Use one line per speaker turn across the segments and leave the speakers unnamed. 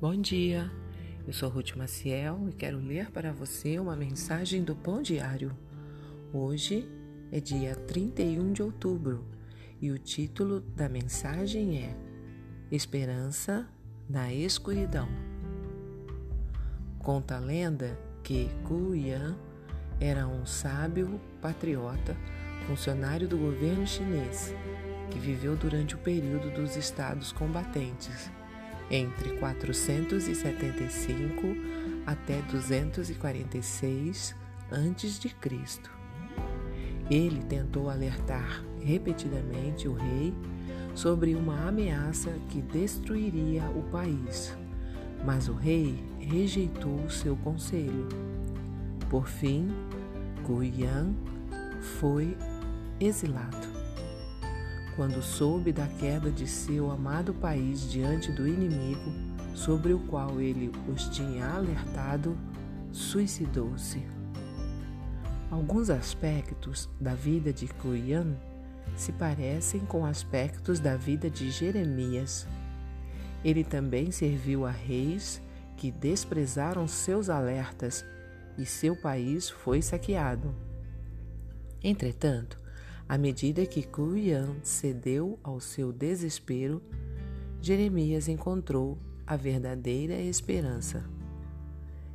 Bom dia, eu sou Ruth Maciel e quero ler para você uma mensagem do Pão Diário. Hoje é dia 31 de outubro e o título da mensagem é Esperança na Escuridão. Conta a lenda que Gu Yan era um sábio patriota, funcionário do governo chinês, que viveu durante o período dos estados combatentes entre 475 até 246 a.C. Ele tentou alertar repetidamente o rei sobre uma ameaça que destruiria o país, mas o rei rejeitou seu conselho. Por fim, Guiyan foi exilado. Quando soube da queda de seu amado país diante do inimigo, sobre o qual ele os tinha alertado, suicidou-se. Alguns aspectos da vida de Cuian se parecem com aspectos da vida de Jeremias. Ele também serviu a reis que desprezaram seus alertas e seu país foi saqueado. Entretanto, à medida que Cuian cedeu ao seu desespero, Jeremias encontrou a verdadeira esperança.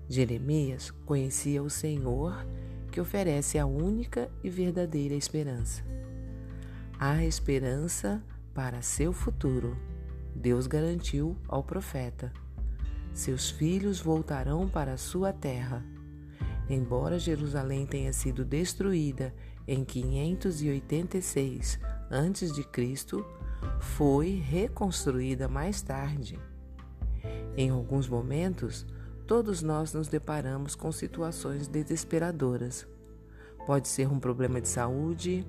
Jeremias conhecia o Senhor que oferece a única e verdadeira esperança. Há esperança para seu futuro. Deus garantiu ao profeta. Seus filhos voltarão para sua terra. Embora Jerusalém tenha sido destruída em 586 a.C., foi reconstruída mais tarde. Em alguns momentos, todos nós nos deparamos com situações desesperadoras. Pode ser um problema de saúde,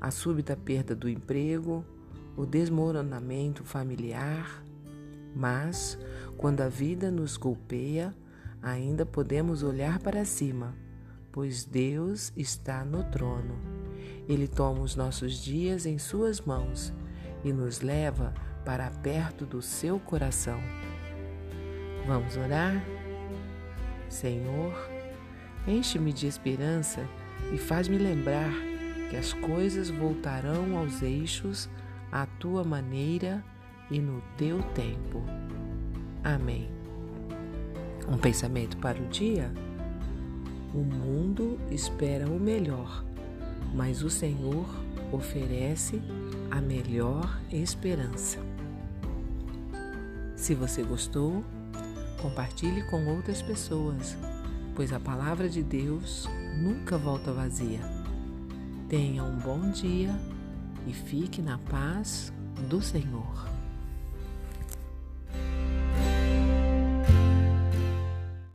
a súbita perda do emprego, o desmoronamento familiar. Mas, quando a vida nos golpeia, ainda podemos olhar para cima pois Deus está no trono. Ele toma os nossos dias em Suas mãos e nos leva para perto do seu coração. Vamos orar? Senhor, enche-me de esperança e faz-me lembrar que as coisas voltarão aos eixos à tua maneira e no teu tempo. Amém. Um pensamento para o dia? O mundo espera o melhor, mas o Senhor oferece a melhor esperança. Se você gostou, compartilhe com outras pessoas, pois a palavra de Deus nunca volta vazia. Tenha um bom dia e fique na paz do Senhor.